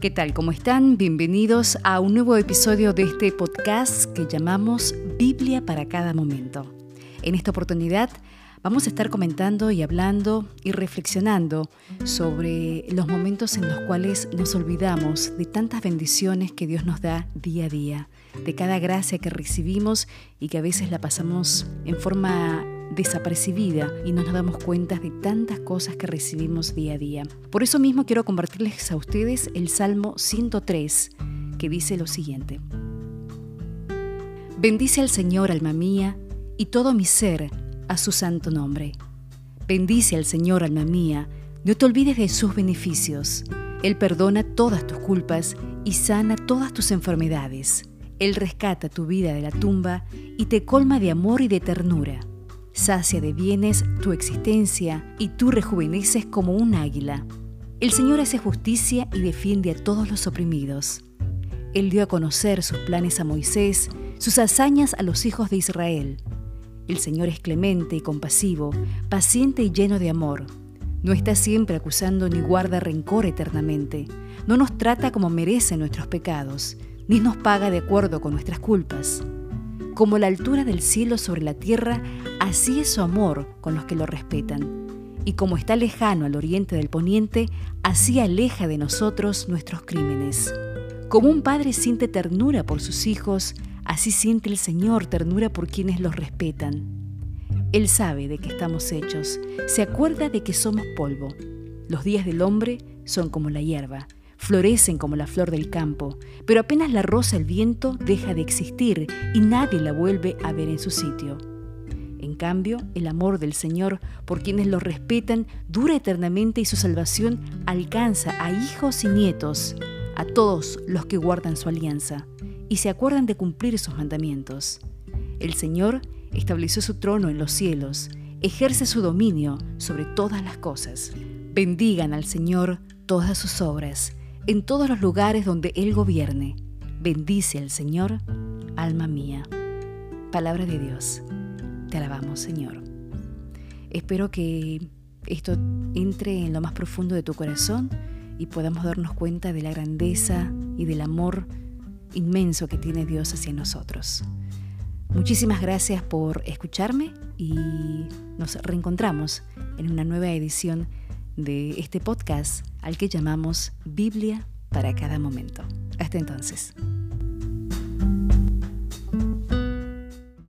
¿Qué tal? ¿Cómo están? Bienvenidos a un nuevo episodio de este podcast que llamamos Biblia para cada momento. En esta oportunidad vamos a estar comentando y hablando y reflexionando sobre los momentos en los cuales nos olvidamos de tantas bendiciones que Dios nos da día a día, de cada gracia que recibimos y que a veces la pasamos en forma desapercibida y no nos damos cuenta de tantas cosas que recibimos día a día. Por eso mismo quiero compartirles a ustedes el Salmo 103, que dice lo siguiente. Bendice al Señor, alma mía, y todo mi ser a su santo nombre. Bendice al Señor, alma mía, no te olvides de sus beneficios. Él perdona todas tus culpas y sana todas tus enfermedades. Él rescata tu vida de la tumba y te colma de amor y de ternura sacia de bienes tu existencia y tú rejuveneces como un águila. El Señor hace justicia y defiende a todos los oprimidos. Él dio a conocer sus planes a Moisés, sus hazañas a los hijos de Israel. El Señor es clemente y compasivo, paciente y lleno de amor. No está siempre acusando ni guarda rencor eternamente. No nos trata como merecen nuestros pecados, ni nos paga de acuerdo con nuestras culpas. Como la altura del cielo sobre la tierra, así es su amor con los que lo respetan. Y como está lejano al oriente del poniente, así aleja de nosotros nuestros crímenes. Como un padre siente ternura por sus hijos, así siente el Señor ternura por quienes los respetan. Él sabe de qué estamos hechos, se acuerda de que somos polvo. Los días del hombre son como la hierba, florecen como la flor del campo, pero apenas la roza el viento deja de existir y nadie la vuelve a ver en su sitio. En cambio, el amor del Señor por quienes lo respetan dura eternamente y su salvación alcanza a hijos y nietos, a todos los que guardan su alianza y se acuerdan de cumplir sus mandamientos. El Señor estableció su trono en los cielos, ejerce su dominio sobre todas las cosas. Bendigan al Señor todas sus obras en todos los lugares donde Él gobierne. Bendice al Señor, alma mía. Palabra de Dios. Te alabamos, Señor. Espero que esto entre en lo más profundo de tu corazón y podamos darnos cuenta de la grandeza y del amor inmenso que tiene Dios hacia nosotros. Muchísimas gracias por escucharme y nos reencontramos en una nueva edición de este podcast al que llamamos Biblia para cada momento. Hasta entonces.